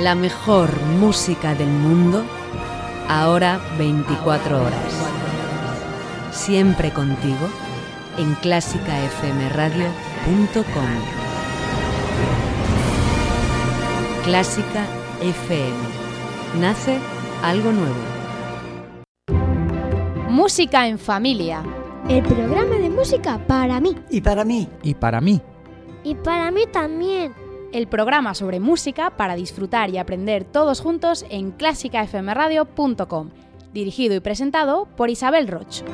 La mejor música del mundo, ahora 24 horas. Siempre contigo en clásicafmradio.com. Clásica FM. Nace algo nuevo. Música en familia. El programa de música para mí. Y para mí. Y para mí. Y para mí también. El programa sobre música para disfrutar y aprender todos juntos en clásicafmradio.com. Dirigido y presentado por Isabel Roch.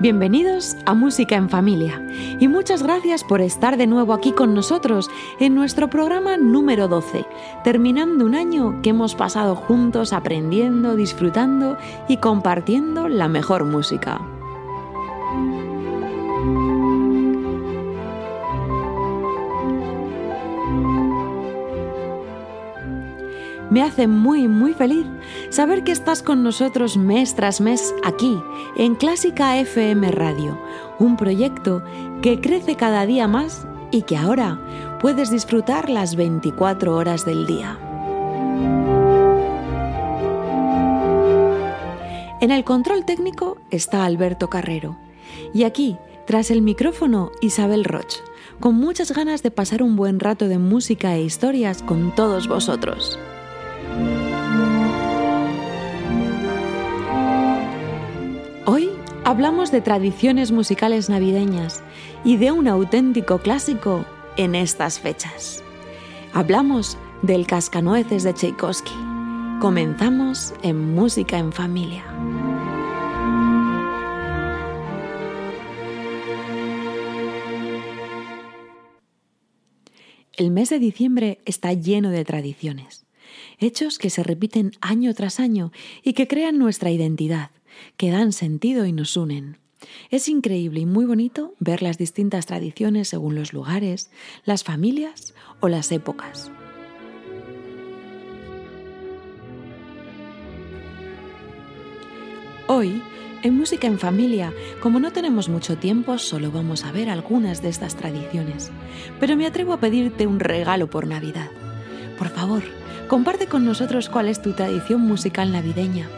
Bienvenidos a Música en Familia y muchas gracias por estar de nuevo aquí con nosotros en nuestro programa número 12, terminando un año que hemos pasado juntos aprendiendo, disfrutando y compartiendo la mejor música. Me hace muy, muy feliz saber que estás con nosotros mes tras mes aquí, en Clásica FM Radio, un proyecto que crece cada día más y que ahora puedes disfrutar las 24 horas del día. En el control técnico está Alberto Carrero y aquí, tras el micrófono, Isabel Roch, con muchas ganas de pasar un buen rato de música e historias con todos vosotros. Hablamos de tradiciones musicales navideñas y de un auténtico clásico en estas fechas. Hablamos del Cascanueces de Tchaikovsky. Comenzamos en Música en Familia. El mes de diciembre está lleno de tradiciones, hechos que se repiten año tras año y que crean nuestra identidad, que dan sentido y nos unen. Es increíble y muy bonito ver las distintas tradiciones según los lugares, las familias o las épocas. Hoy, en Música en Familia, como no tenemos mucho tiempo, solo vamos a ver algunas de estas tradiciones, pero me atrevo a pedirte un regalo por Navidad. Por favor, comparte con nosotros cuál es tu tradición musical navideña,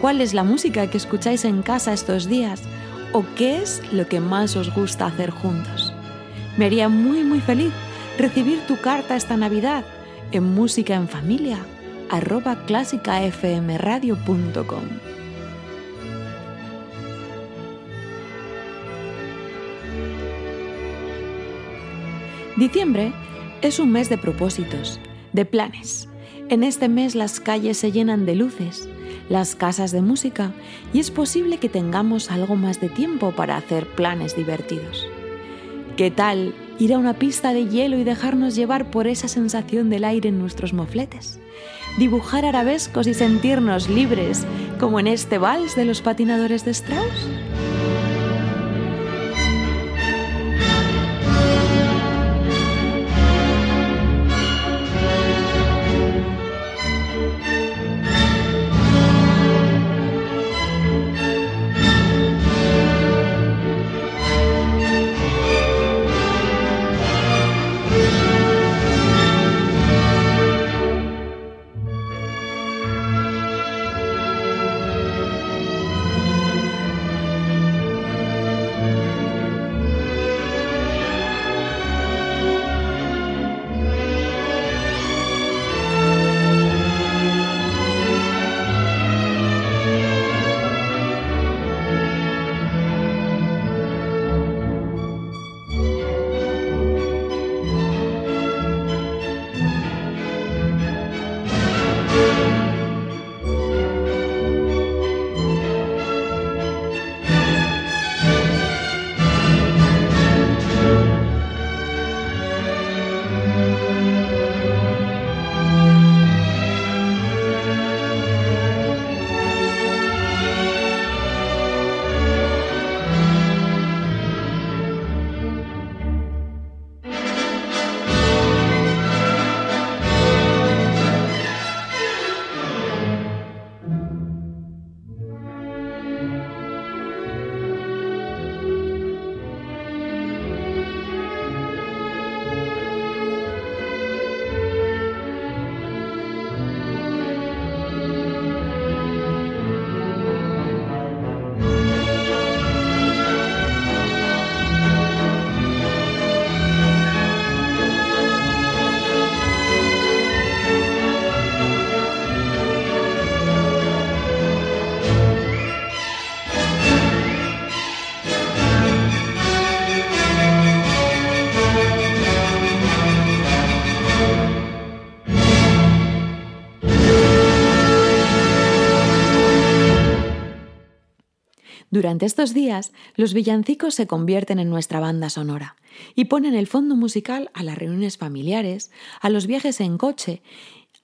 cuál es la música que escucháis en casa estos días o qué es lo que más os gusta hacer juntos. Me haría muy muy feliz recibir tu carta esta Navidad en música en familia arroba clásicafmradio.com. Diciembre es un mes de propósitos, de planes. En este mes las calles se llenan de luces, las casas de música y es posible que tengamos algo más de tiempo para hacer planes divertidos. ¿Qué tal ir a una pista de hielo y dejarnos llevar por esa sensación del aire en nuestros mofletes? Dibujar arabescos y sentirnos libres, como en este vals de los patinadores de Strauss? Durante estos días, los villancicos se convierten en nuestra banda sonora y ponen el fondo musical a las reuniones familiares, a los viajes en coche.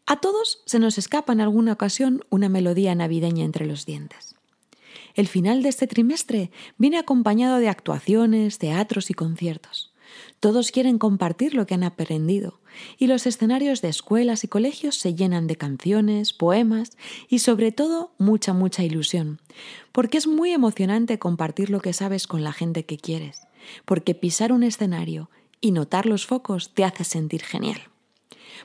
A todos se nos escapa en alguna ocasión una melodía navideña entre los dientes. El final de este trimestre viene acompañado de actuaciones, teatros y conciertos. Todos quieren compartir lo que han aprendido. Y los escenarios de escuelas y colegios se llenan de canciones, poemas y sobre todo mucha, mucha ilusión, porque es muy emocionante compartir lo que sabes con la gente que quieres, porque pisar un escenario y notar los focos te hace sentir genial.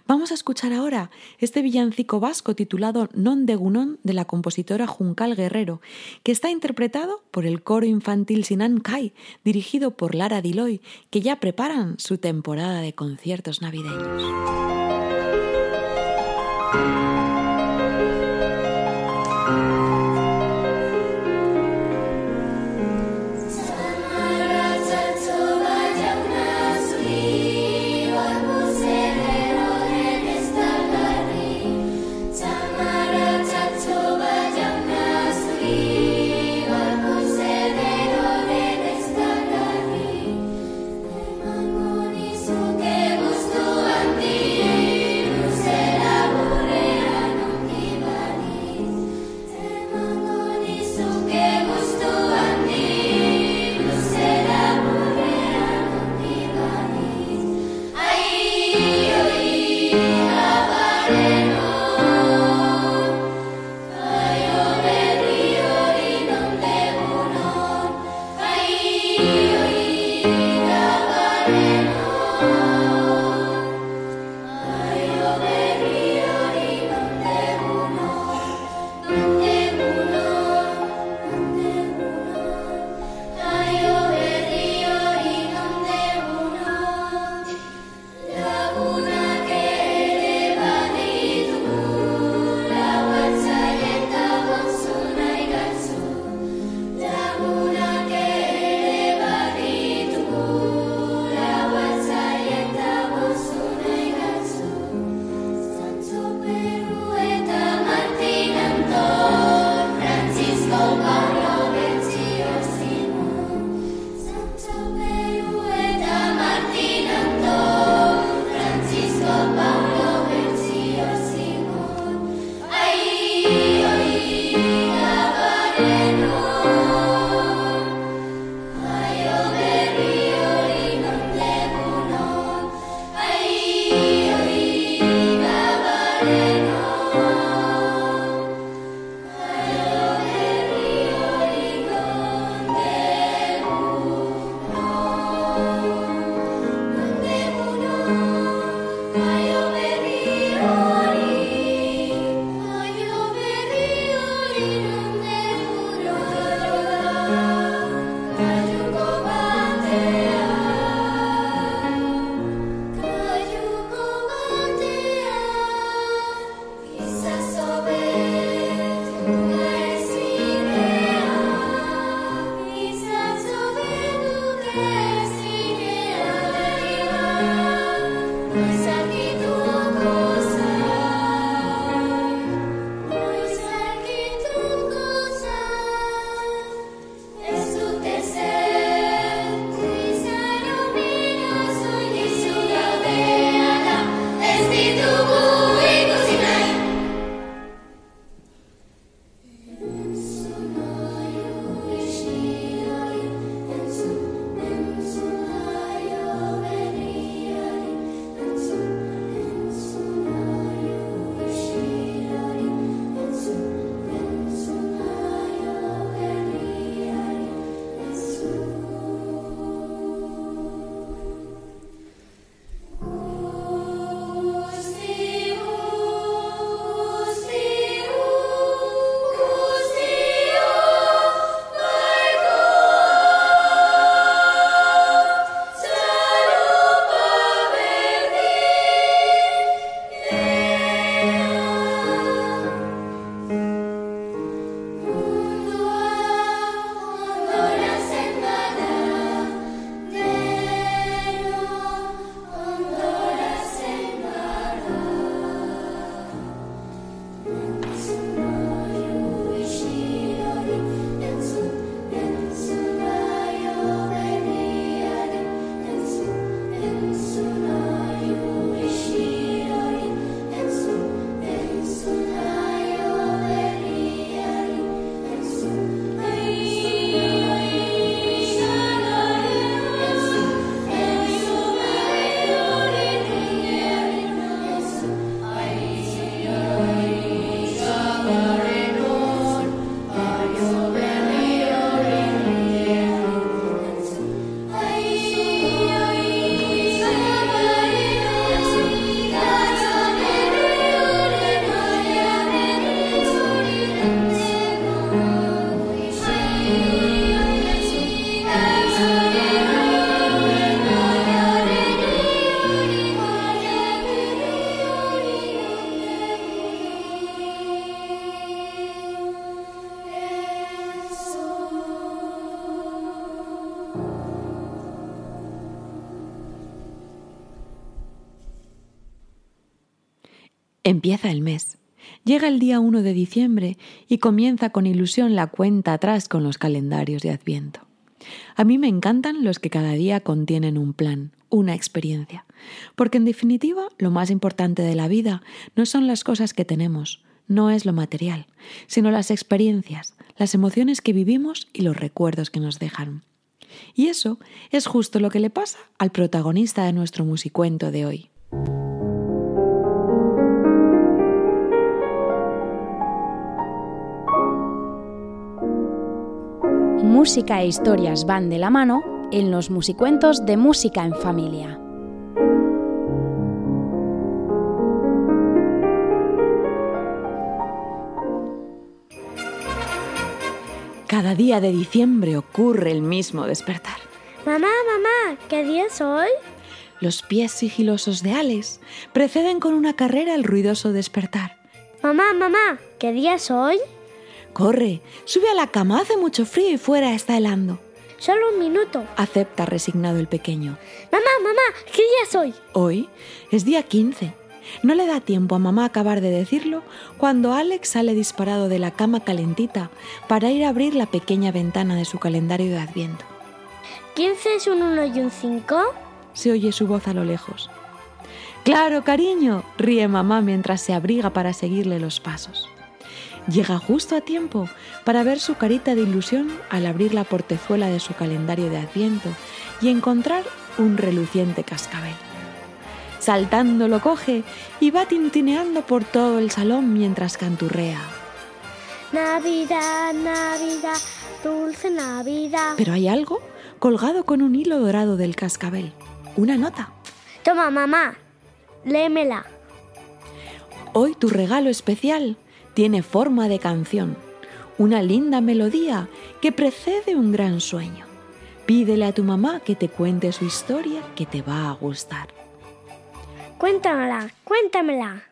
Vamos a escuchar ahora este villancico vasco titulado Non de Gunón de la compositora Juncal Guerrero, que está interpretado por el coro infantil Sinan Kai, dirigido por Lara Diloy, que ya preparan su temporada de conciertos navideños. you. Empieza el mes. Llega el día 1 de diciembre y comienza con ilusión la cuenta atrás con los calendarios de Adviento. A mí me encantan los que cada día contienen un plan, una experiencia, porque en definitiva lo más importante de la vida no son las cosas que tenemos, no es lo material, sino las experiencias, las emociones que vivimos y los recuerdos que nos dejan. Y eso es justo lo que le pasa al protagonista de nuestro musicuento de hoy. Música e historias van de la mano en los musicuentos de Música en Familia. Cada día de diciembre ocurre el mismo despertar. Mamá, mamá, ¿qué día es hoy? Los pies sigilosos de Alex preceden con una carrera el ruidoso despertar. Mamá, mamá, ¿qué día es hoy? Corre, sube a la cama, hace mucho frío y fuera está helando. Solo un minuto. Acepta resignado el pequeño. Mamá, mamá, ¿qué día es hoy? Hoy es día 15. No le da tiempo a mamá acabar de decirlo cuando Alex sale disparado de la cama calentita para ir a abrir la pequeña ventana de su calendario de Adviento. ¿15 es un 1 y un 5? Se oye su voz a lo lejos. Claro, cariño, ríe mamá mientras se abriga para seguirle los pasos. Llega justo a tiempo para ver su carita de ilusión al abrir la portezuela de su calendario de Adviento y encontrar un reluciente cascabel. Saltando lo coge y va tintineando por todo el salón mientras canturrea. Navidad, Navidad, dulce Navidad. Pero hay algo colgado con un hilo dorado del cascabel. Una nota. Toma, mamá, léemela. Hoy tu regalo especial tiene forma de canción, una linda melodía que precede un gran sueño. Pídele a tu mamá que te cuente su historia que te va a gustar. Cuéntamela, cuéntamela.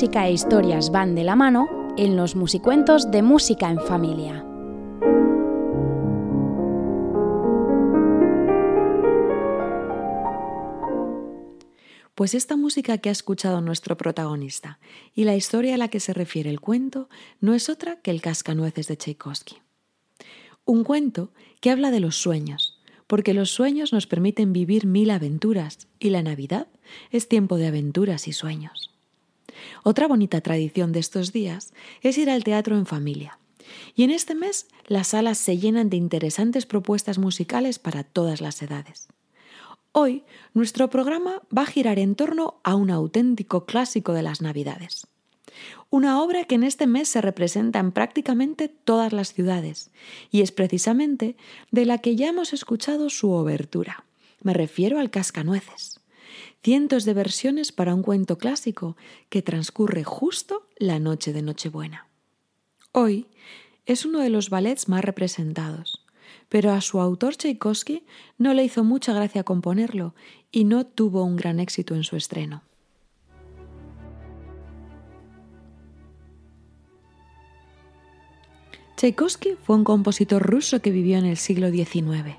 Música e historias van de la mano en los musicuentos de Música en Familia. Pues esta música que ha escuchado nuestro protagonista y la historia a la que se refiere el cuento no es otra que el Cascanueces de Tchaikovsky. Un cuento que habla de los sueños, porque los sueños nos permiten vivir mil aventuras y la Navidad es tiempo de aventuras y sueños. Otra bonita tradición de estos días es ir al teatro en familia. Y en este mes las salas se llenan de interesantes propuestas musicales para todas las edades. Hoy nuestro programa va a girar en torno a un auténtico clásico de las Navidades. Una obra que en este mes se representa en prácticamente todas las ciudades y es precisamente de la que ya hemos escuchado su obertura. Me refiero al Cascanueces. Cientos de versiones para un cuento clásico que transcurre justo la noche de Nochebuena. Hoy es uno de los ballets más representados pero a su autor Tchaikovsky no le hizo mucha gracia componerlo y no tuvo un gran éxito en su estreno. Tchaikovsky fue un compositor ruso que vivió en el siglo XIX.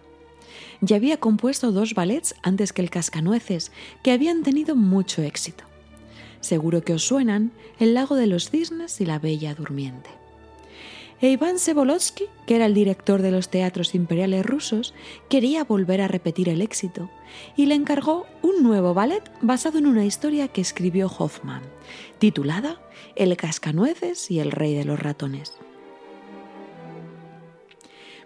Ya había compuesto dos ballets antes que el Cascanueces, que habían tenido mucho éxito. Seguro que os suenan El lago de los cisnes y La Bella Durmiente. E Iván que era el director de los teatros imperiales rusos, quería volver a repetir el éxito y le encargó un nuevo ballet basado en una historia que escribió Hoffman, titulada El cascanueces y el rey de los ratones.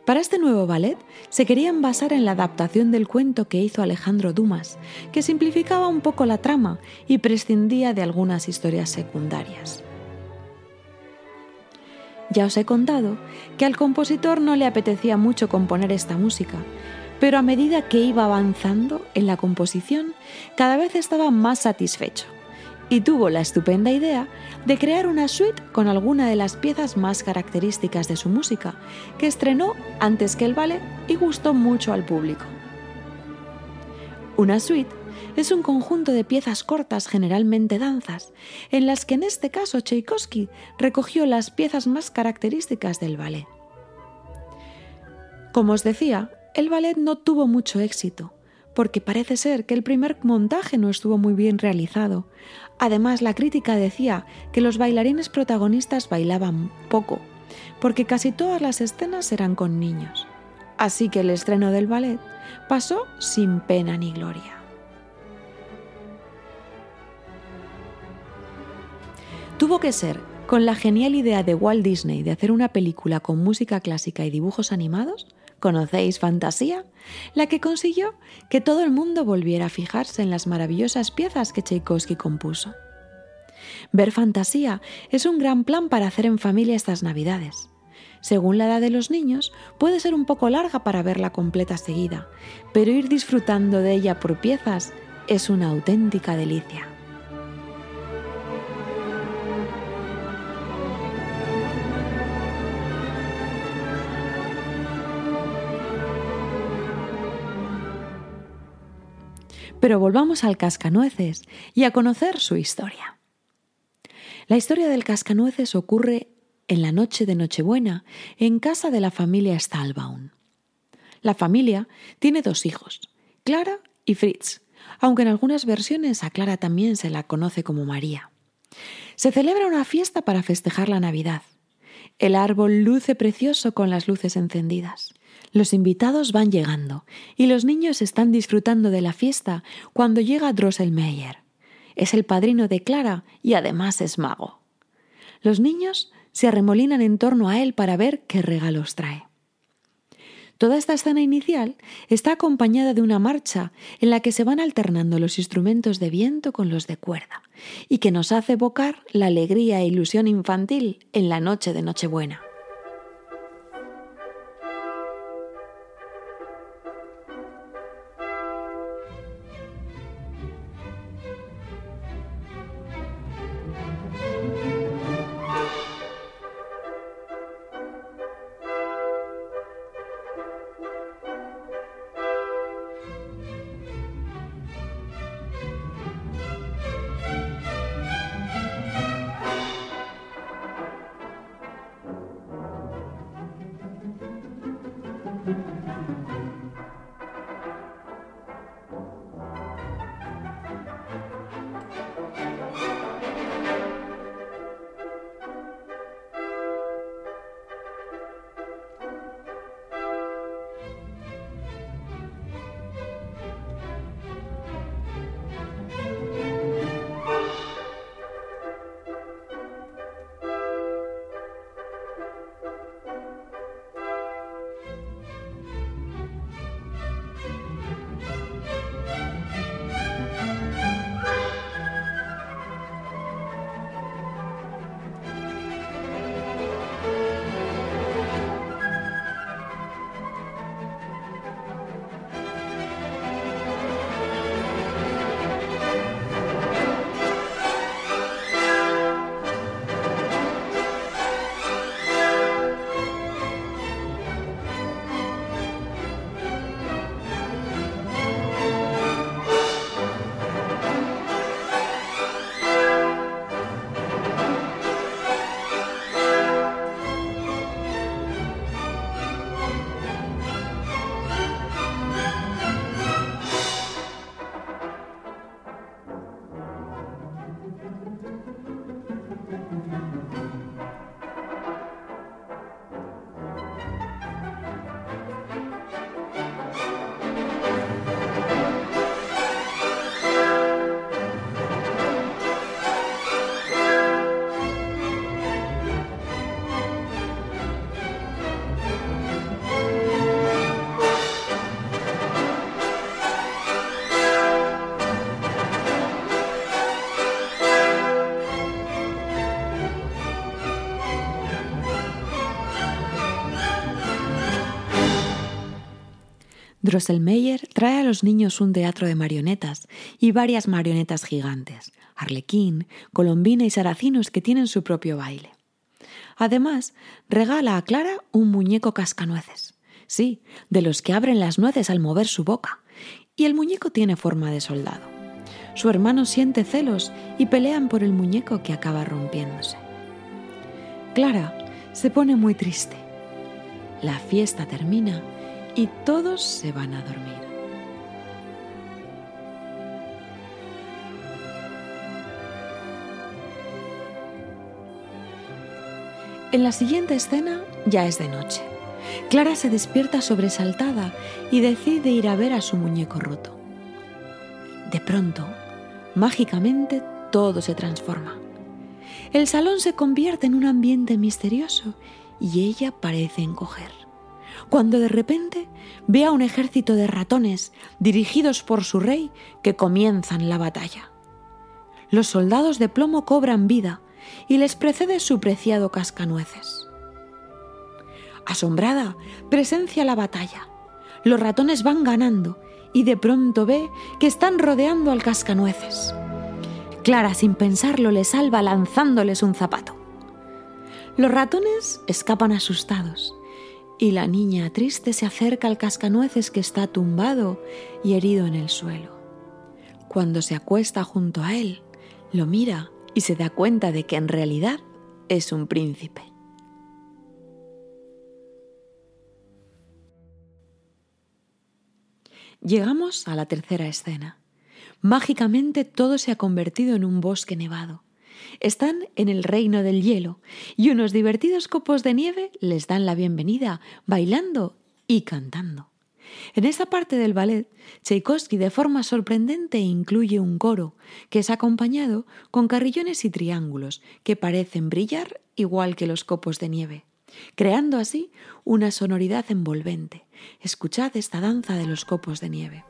Para este nuevo ballet se querían basar en la adaptación del cuento que hizo Alejandro Dumas, que simplificaba un poco la trama y prescindía de algunas historias secundarias. Ya os he contado que al compositor no le apetecía mucho componer esta música, pero a medida que iba avanzando en la composición, cada vez estaba más satisfecho y tuvo la estupenda idea de crear una suite con alguna de las piezas más características de su música, que estrenó antes que el ballet y gustó mucho al público. Una suite es un conjunto de piezas cortas, generalmente danzas, en las que en este caso Tchaikovsky recogió las piezas más características del ballet. Como os decía, el ballet no tuvo mucho éxito, porque parece ser que el primer montaje no estuvo muy bien realizado. Además, la crítica decía que los bailarines protagonistas bailaban poco, porque casi todas las escenas eran con niños. Así que el estreno del ballet pasó sin pena ni gloria. Tuvo que ser con la genial idea de Walt Disney de hacer una película con música clásica y dibujos animados, ¿conocéis Fantasía? La que consiguió que todo el mundo volviera a fijarse en las maravillosas piezas que Tchaikovsky compuso. Ver Fantasía es un gran plan para hacer en familia estas Navidades. Según la edad de los niños, puede ser un poco larga para verla completa seguida, pero ir disfrutando de ella por piezas es una auténtica delicia. Pero volvamos al cascanueces y a conocer su historia. La historia del cascanueces ocurre en la noche de Nochebuena en casa de la familia Stahlbaum. La familia tiene dos hijos, Clara y Fritz, aunque en algunas versiones a Clara también se la conoce como María. Se celebra una fiesta para festejar la Navidad. El árbol luce precioso con las luces encendidas. Los invitados van llegando y los niños están disfrutando de la fiesta cuando llega Drosselmeyer. Es el padrino de Clara y además es mago. Los niños se arremolinan en torno a él para ver qué regalos trae. Toda esta escena inicial está acompañada de una marcha en la que se van alternando los instrumentos de viento con los de cuerda y que nos hace evocar la alegría e ilusión infantil en la noche de Nochebuena. Drosselmeyer trae a los niños un teatro de marionetas y varias marionetas gigantes, arlequín, colombina y saracinos que tienen su propio baile. Además, regala a Clara un muñeco cascanueces. Sí, de los que abren las nueces al mover su boca. Y el muñeco tiene forma de soldado. Su hermano siente celos y pelean por el muñeco que acaba rompiéndose. Clara se pone muy triste. La fiesta termina y todos se van a dormir. En la siguiente escena ya es de noche. Clara se despierta sobresaltada y decide ir a ver a su muñeco roto. De pronto, mágicamente, todo se transforma. El salón se convierte en un ambiente misterioso y ella parece encoger. Cuando de repente ve a un ejército de ratones dirigidos por su rey que comienzan la batalla. Los soldados de plomo cobran vida y les precede su preciado cascanueces. Asombrada, presencia la batalla. Los ratones van ganando y de pronto ve que están rodeando al cascanueces. Clara, sin pensarlo, le salva lanzándoles un zapato. Los ratones escapan asustados y la niña triste se acerca al cascanueces que está tumbado y herido en el suelo. Cuando se acuesta junto a él, lo mira y se da cuenta de que en realidad es un príncipe. Llegamos a la tercera escena. Mágicamente todo se ha convertido en un bosque nevado. Están en el reino del hielo y unos divertidos copos de nieve les dan la bienvenida, bailando y cantando. En esta parte del ballet, Tchaikovsky de forma sorprendente incluye un coro que es acompañado con carrillones y triángulos que parecen brillar igual que los copos de nieve, creando así una sonoridad envolvente. Escuchad esta danza de los copos de nieve.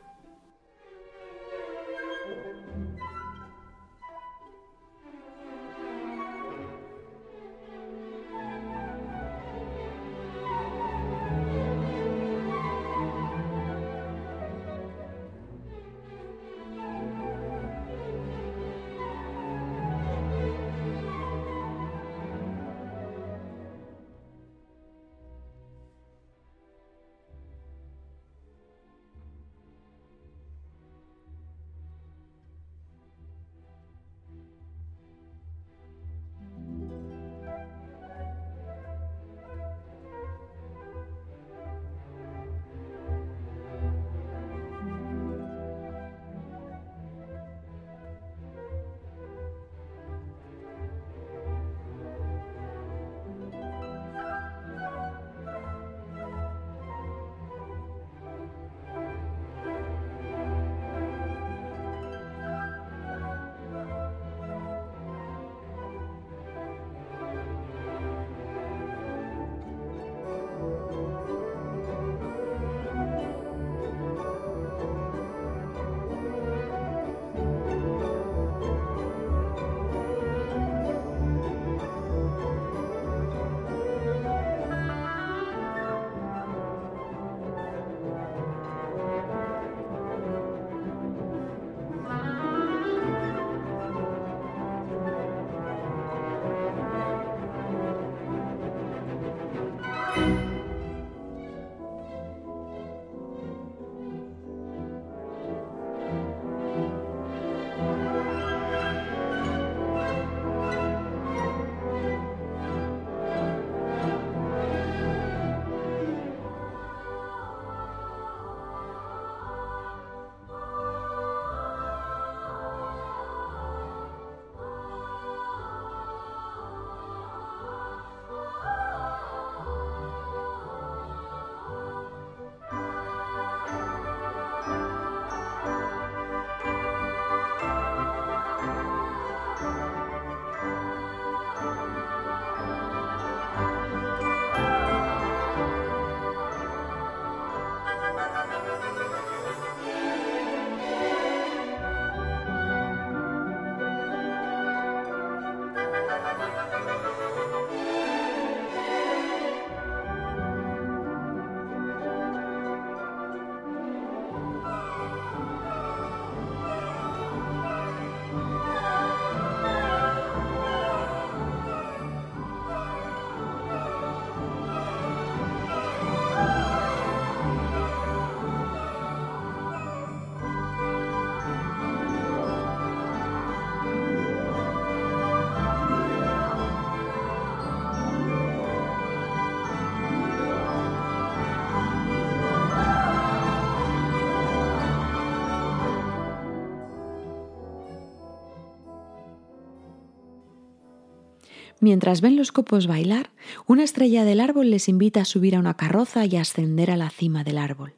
Mientras ven los copos bailar, una estrella del árbol les invita a subir a una carroza y ascender a la cima del árbol.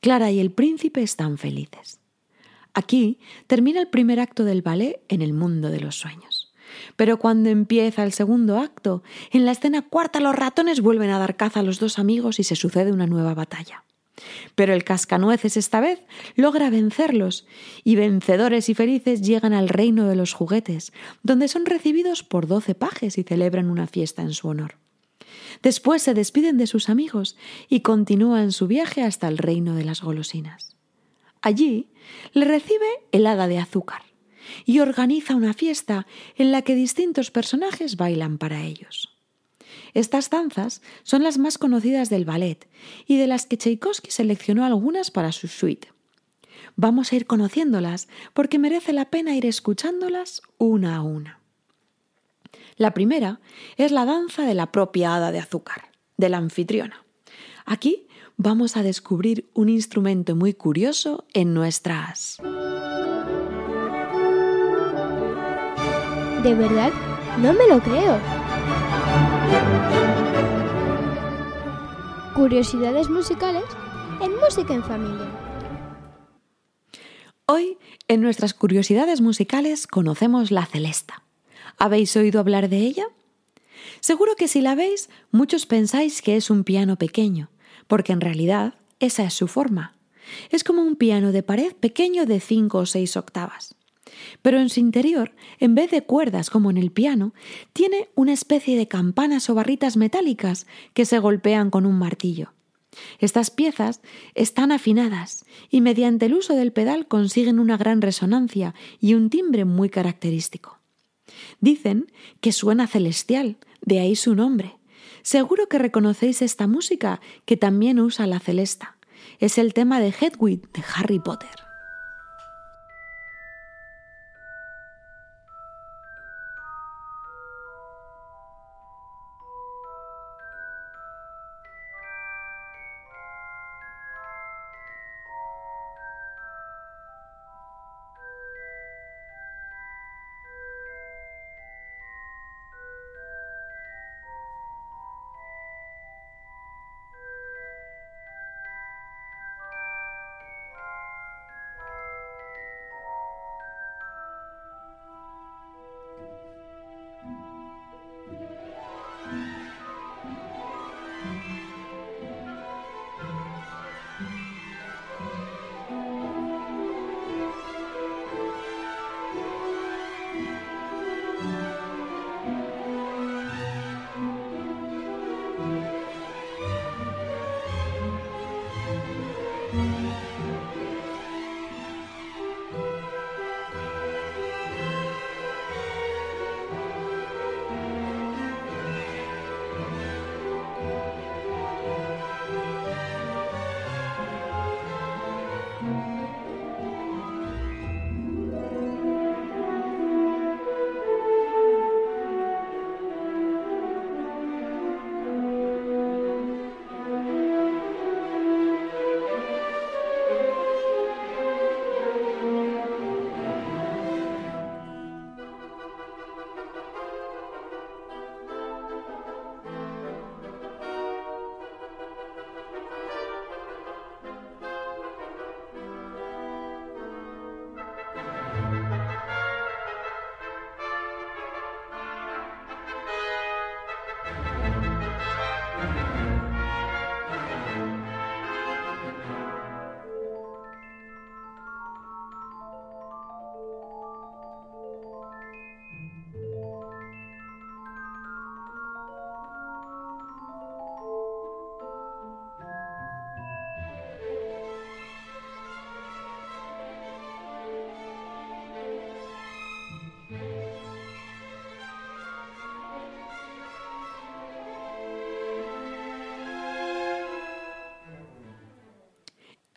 Clara y el príncipe están felices. Aquí termina el primer acto del ballet en el mundo de los sueños. Pero cuando empieza el segundo acto, en la escena cuarta los ratones vuelven a dar caza a los dos amigos y se sucede una nueva batalla. Pero el cascanueces esta vez logra vencerlos y vencedores y felices llegan al reino de los juguetes, donde son recibidos por doce pajes y celebran una fiesta en su honor. Después se despiden de sus amigos y continúan su viaje hasta el reino de las golosinas. Allí le recibe el hada de azúcar y organiza una fiesta en la que distintos personajes bailan para ellos. Estas danzas son las más conocidas del ballet y de las que Tchaikovsky seleccionó algunas para su suite. Vamos a ir conociéndolas porque merece la pena ir escuchándolas una a una. La primera es la danza de la propia hada de azúcar, de la anfitriona. Aquí vamos a descubrir un instrumento muy curioso en nuestras... ¿De verdad? No me lo creo. Curiosidades musicales en Música en Familia. Hoy, en nuestras curiosidades musicales, conocemos la celesta. ¿Habéis oído hablar de ella? Seguro que si la veis, muchos pensáis que es un piano pequeño, porque en realidad esa es su forma. Es como un piano de pared pequeño de 5 o 6 octavas. Pero en su interior, en vez de cuerdas como en el piano, tiene una especie de campanas o barritas metálicas que se golpean con un martillo. Estas piezas están afinadas y mediante el uso del pedal consiguen una gran resonancia y un timbre muy característico. Dicen que suena celestial, de ahí su nombre. Seguro que reconocéis esta música que también usa la celesta. Es el tema de Hedwig de Harry Potter.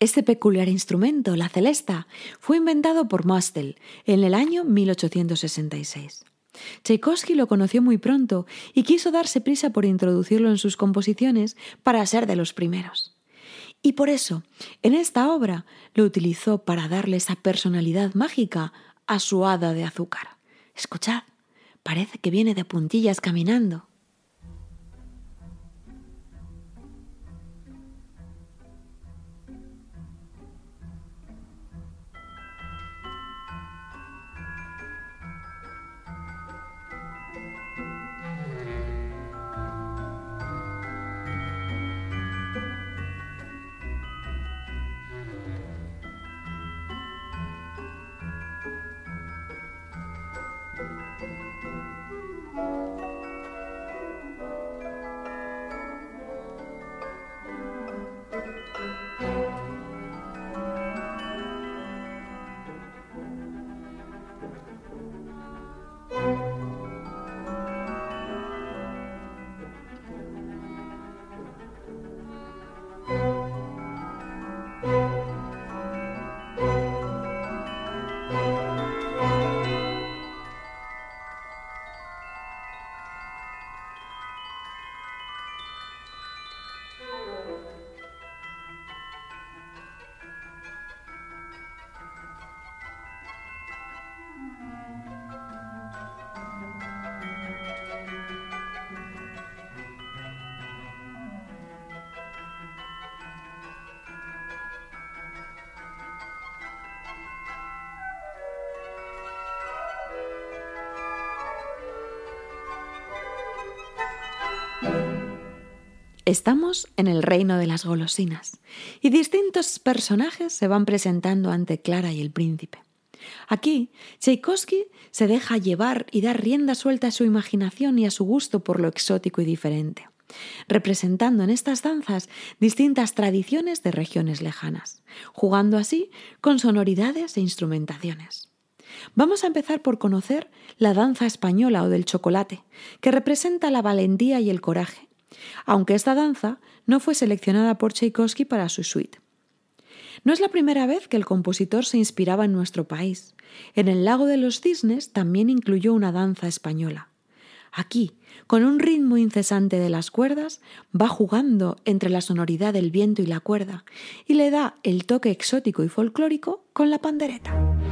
Este peculiar instrumento, la celesta, fue inventado por Mostel en el año 1866. Tchaikovsky lo conoció muy pronto y quiso darse prisa por introducirlo en sus composiciones para ser de los primeros. Y por eso, en esta obra, lo utilizó para darle esa personalidad mágica a su hada de azúcar. Escuchad, Parece que viene de puntillas caminando. Estamos en el reino de las golosinas y distintos personajes se van presentando ante Clara y el príncipe. Aquí, Tchaikovsky se deja llevar y dar rienda suelta a su imaginación y a su gusto por lo exótico y diferente, representando en estas danzas distintas tradiciones de regiones lejanas, jugando así con sonoridades e instrumentaciones. Vamos a empezar por conocer la danza española o del chocolate, que representa la valentía y el coraje, aunque esta danza no fue seleccionada por Tchaikovsky para su suite. No es la primera vez que el compositor se inspiraba en nuestro país. En el lago de los cisnes también incluyó una danza española. Aquí, con un ritmo incesante de las cuerdas, va jugando entre la sonoridad del viento y la cuerda y le da el toque exótico y folclórico con la pandereta.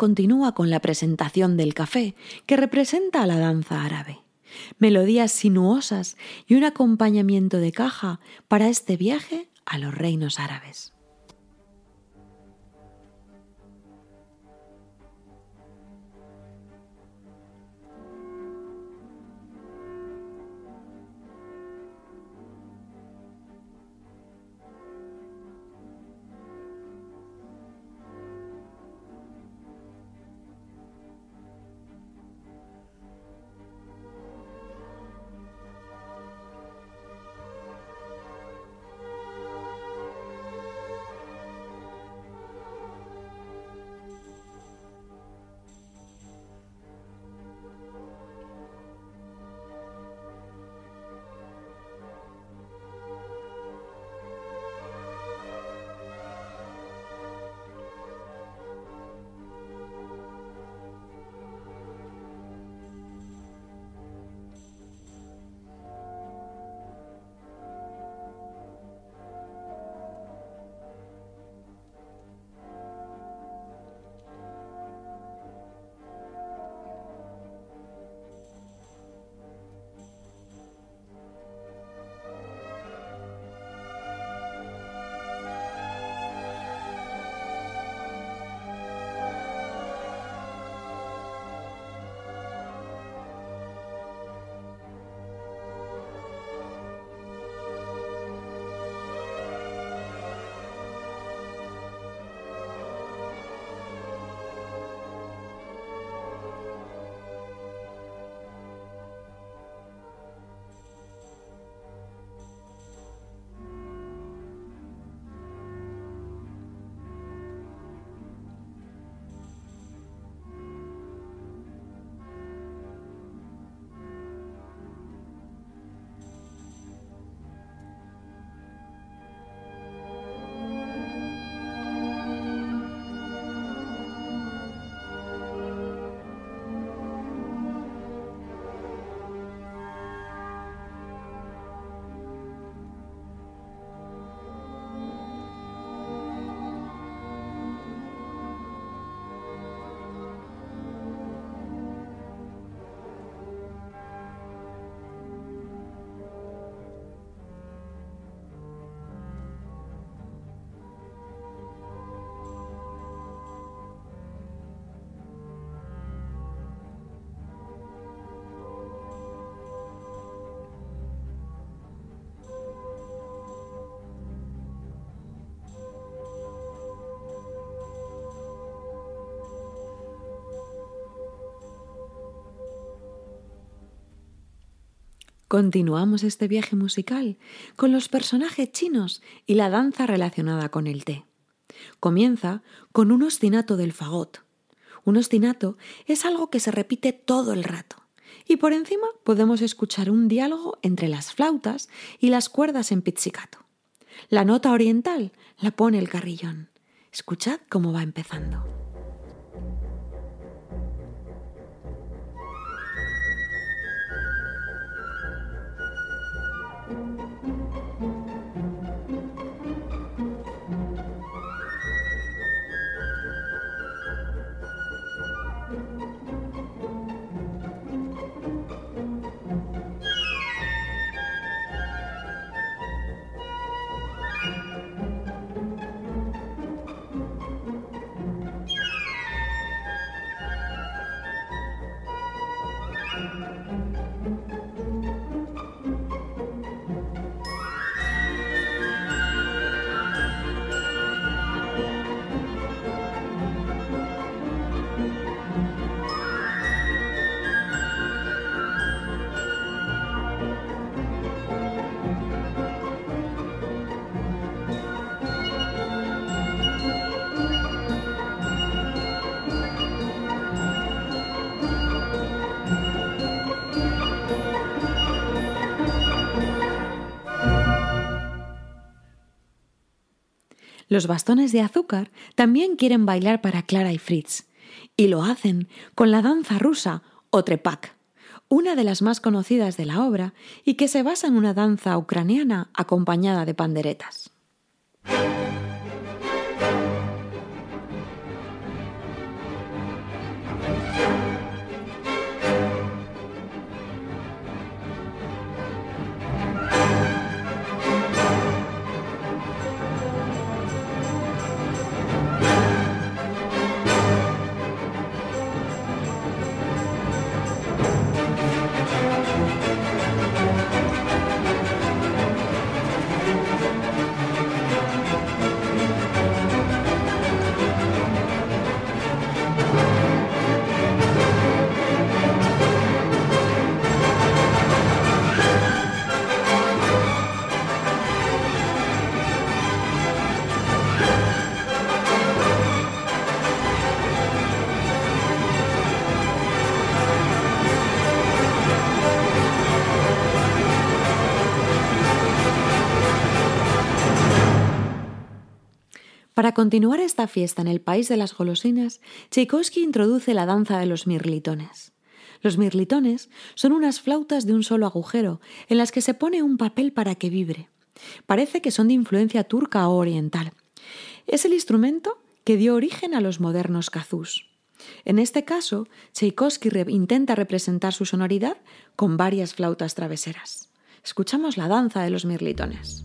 Continúa con la presentación del café, que representa a la danza árabe. Melodías sinuosas y un acompañamiento de caja para este viaje a los reinos árabes. Continuamos este viaje musical con los personajes chinos y la danza relacionada con el té. Comienza con un ostinato del fagot. Un ostinato es algo que se repite todo el rato. Y por encima podemos escuchar un diálogo entre las flautas y las cuerdas en pizzicato. La nota oriental la pone el carrillón. Escuchad cómo va empezando. Los bastones de azúcar también quieren bailar para Clara y Fritz, y lo hacen con la danza rusa o trepak, una de las más conocidas de la obra y que se basa en una danza ucraniana acompañada de panderetas. Para continuar esta fiesta en el país de las golosinas, Tchaikovsky introduce la danza de los mirlitones. Los mirlitones son unas flautas de un solo agujero en las que se pone un papel para que vibre. Parece que son de influencia turca o oriental. Es el instrumento que dio origen a los modernos kazús. En este caso, Tchaikovsky intenta representar su sonoridad con varias flautas traveseras. Escuchamos la danza de los mirlitones.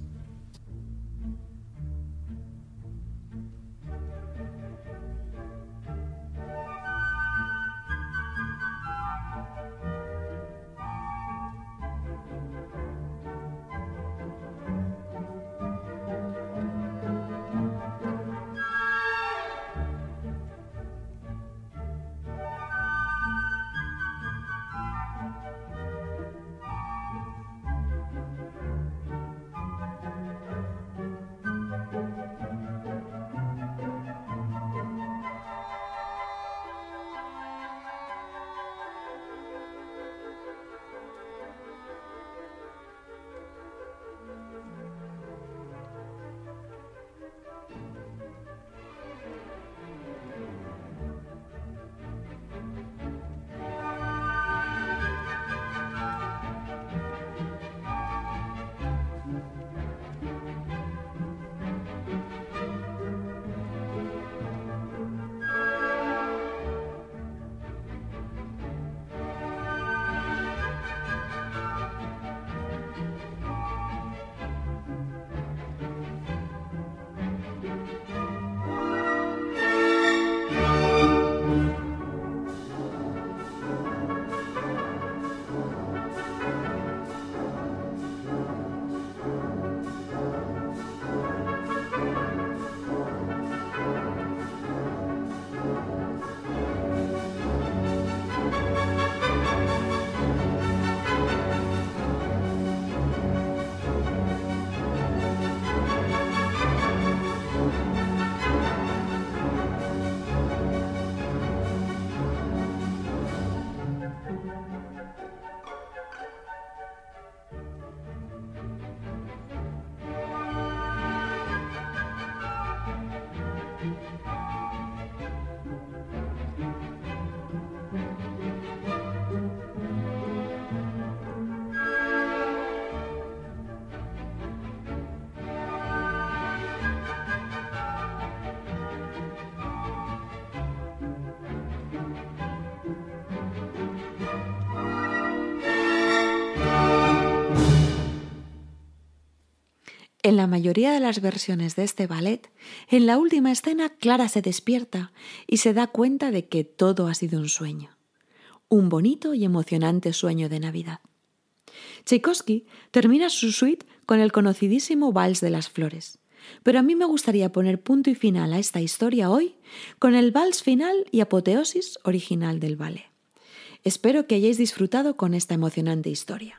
En la mayoría de las versiones de este ballet, en la última escena Clara se despierta y se da cuenta de que todo ha sido un sueño, un bonito y emocionante sueño de Navidad. Tchaikovsky termina su suite con el conocidísimo Vals de las Flores, pero a mí me gustaría poner punto y final a esta historia hoy con el vals final y apoteosis original del ballet. Espero que hayáis disfrutado con esta emocionante historia.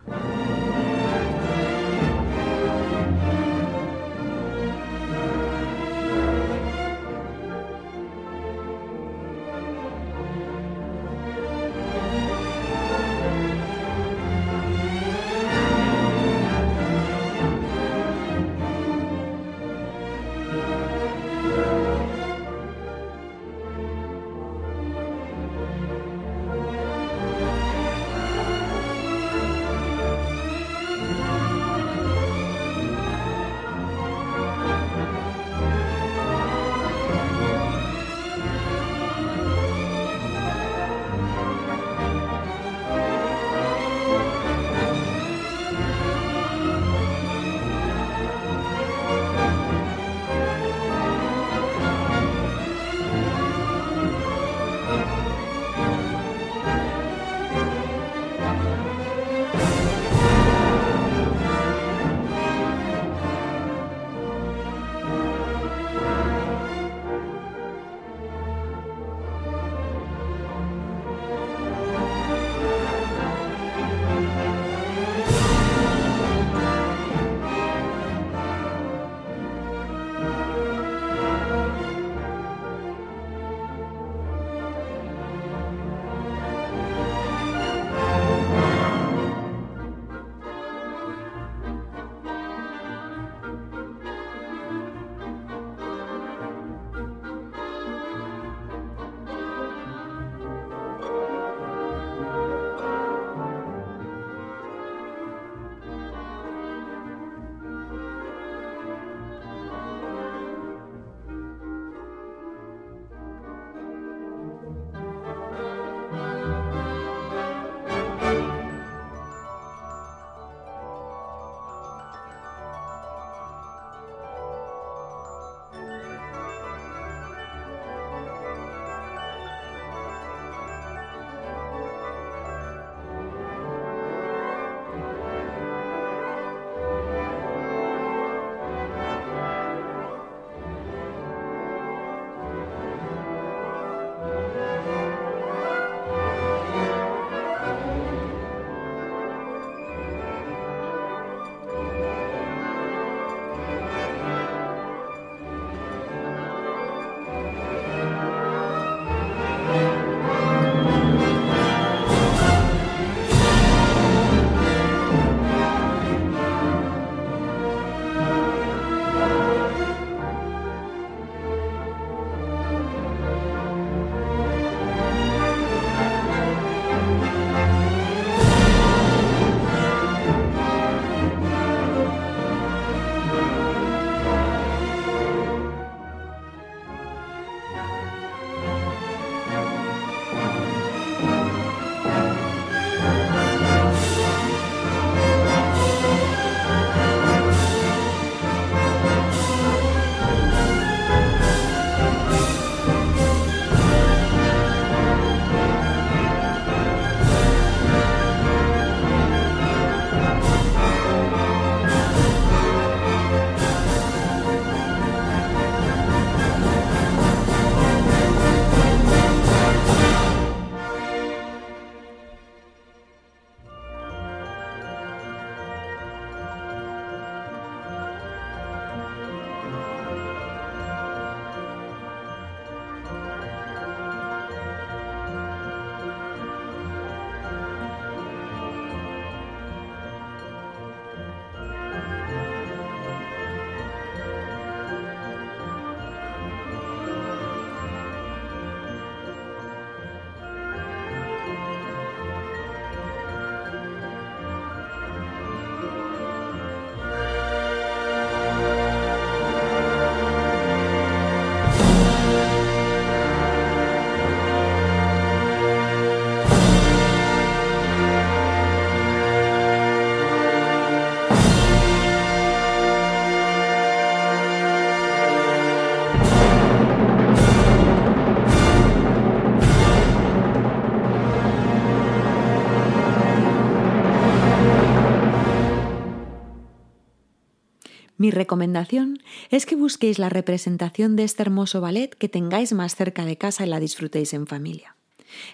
Mi recomendación es que busquéis la representación de este hermoso ballet que tengáis más cerca de casa y la disfrutéis en familia.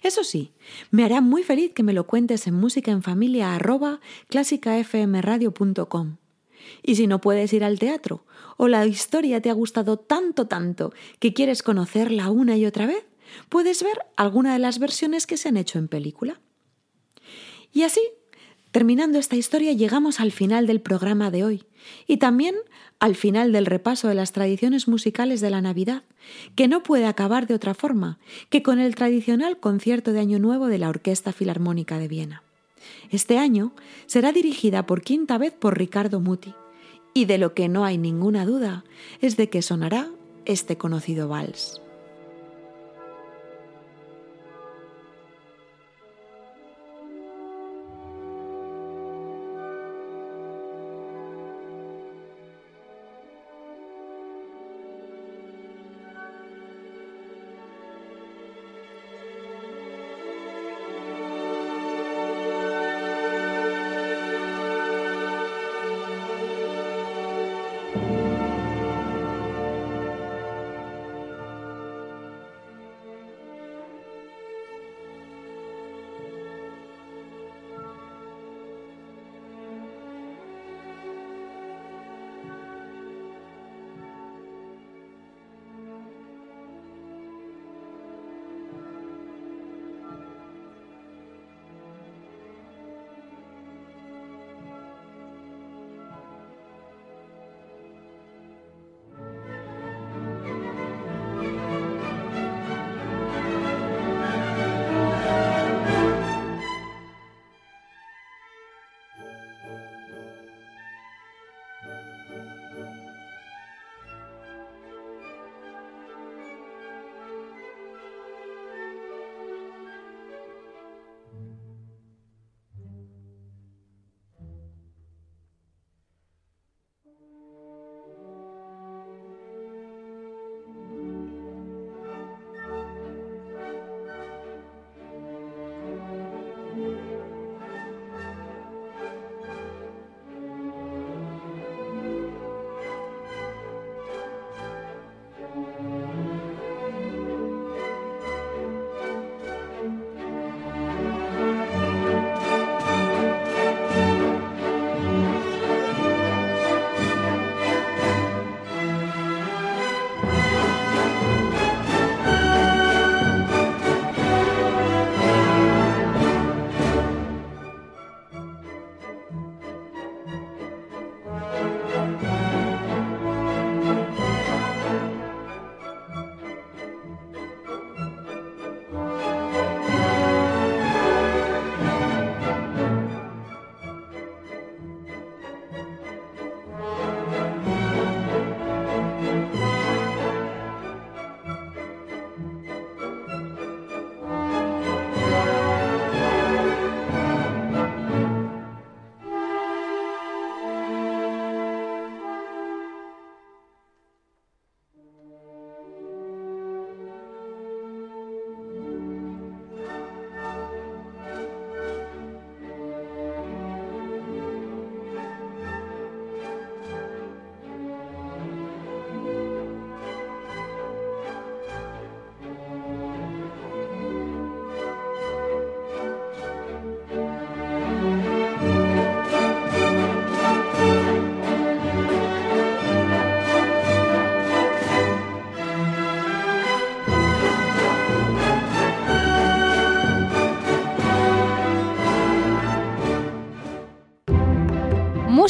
Eso sí, me hará muy feliz que me lo cuentes en musicaenfamilia@clásicafmradio.com. Y si no puedes ir al teatro o la historia te ha gustado tanto tanto que quieres conocerla una y otra vez, puedes ver alguna de las versiones que se han hecho en película. Y así, terminando esta historia, llegamos al final del programa de hoy y también al final del repaso de las tradiciones musicales de la Navidad, que no puede acabar de otra forma que con el tradicional concierto de Año Nuevo de la Orquesta Filarmónica de Viena. Este año será dirigida por quinta vez por Ricardo Muti, y de lo que no hay ninguna duda es de que sonará este conocido vals.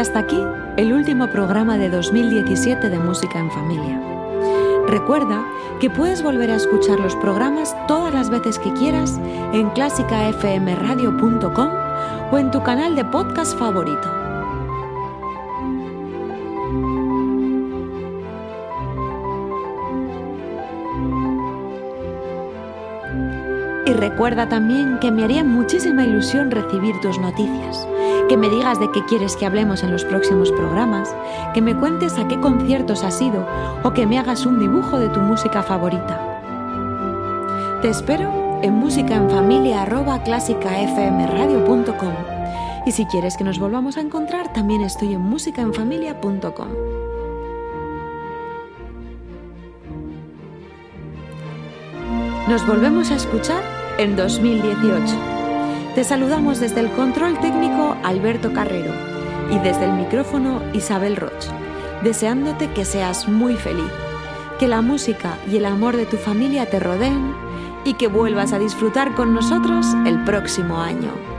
Hasta aquí el último programa de 2017 de Música en Familia. Recuerda que puedes volver a escuchar los programas todas las veces que quieras en clásicafmradio.com o en tu canal de podcast favorito. Y recuerda también que me haría muchísima ilusión recibir tus noticias, que me digas de qué quieres que hablemos en los próximos programas, que me cuentes a qué conciertos has ido o que me hagas un dibujo de tu música favorita. Te espero en musicaenfamilia.clásicafmradio.com y si quieres que nos volvamos a encontrar también estoy en musicaenfamilia.com. Nos volvemos a escuchar en 2018. Te saludamos desde el control técnico Alberto Carrero y desde el micrófono Isabel Roch, deseándote que seas muy feliz, que la música y el amor de tu familia te rodeen y que vuelvas a disfrutar con nosotros el próximo año.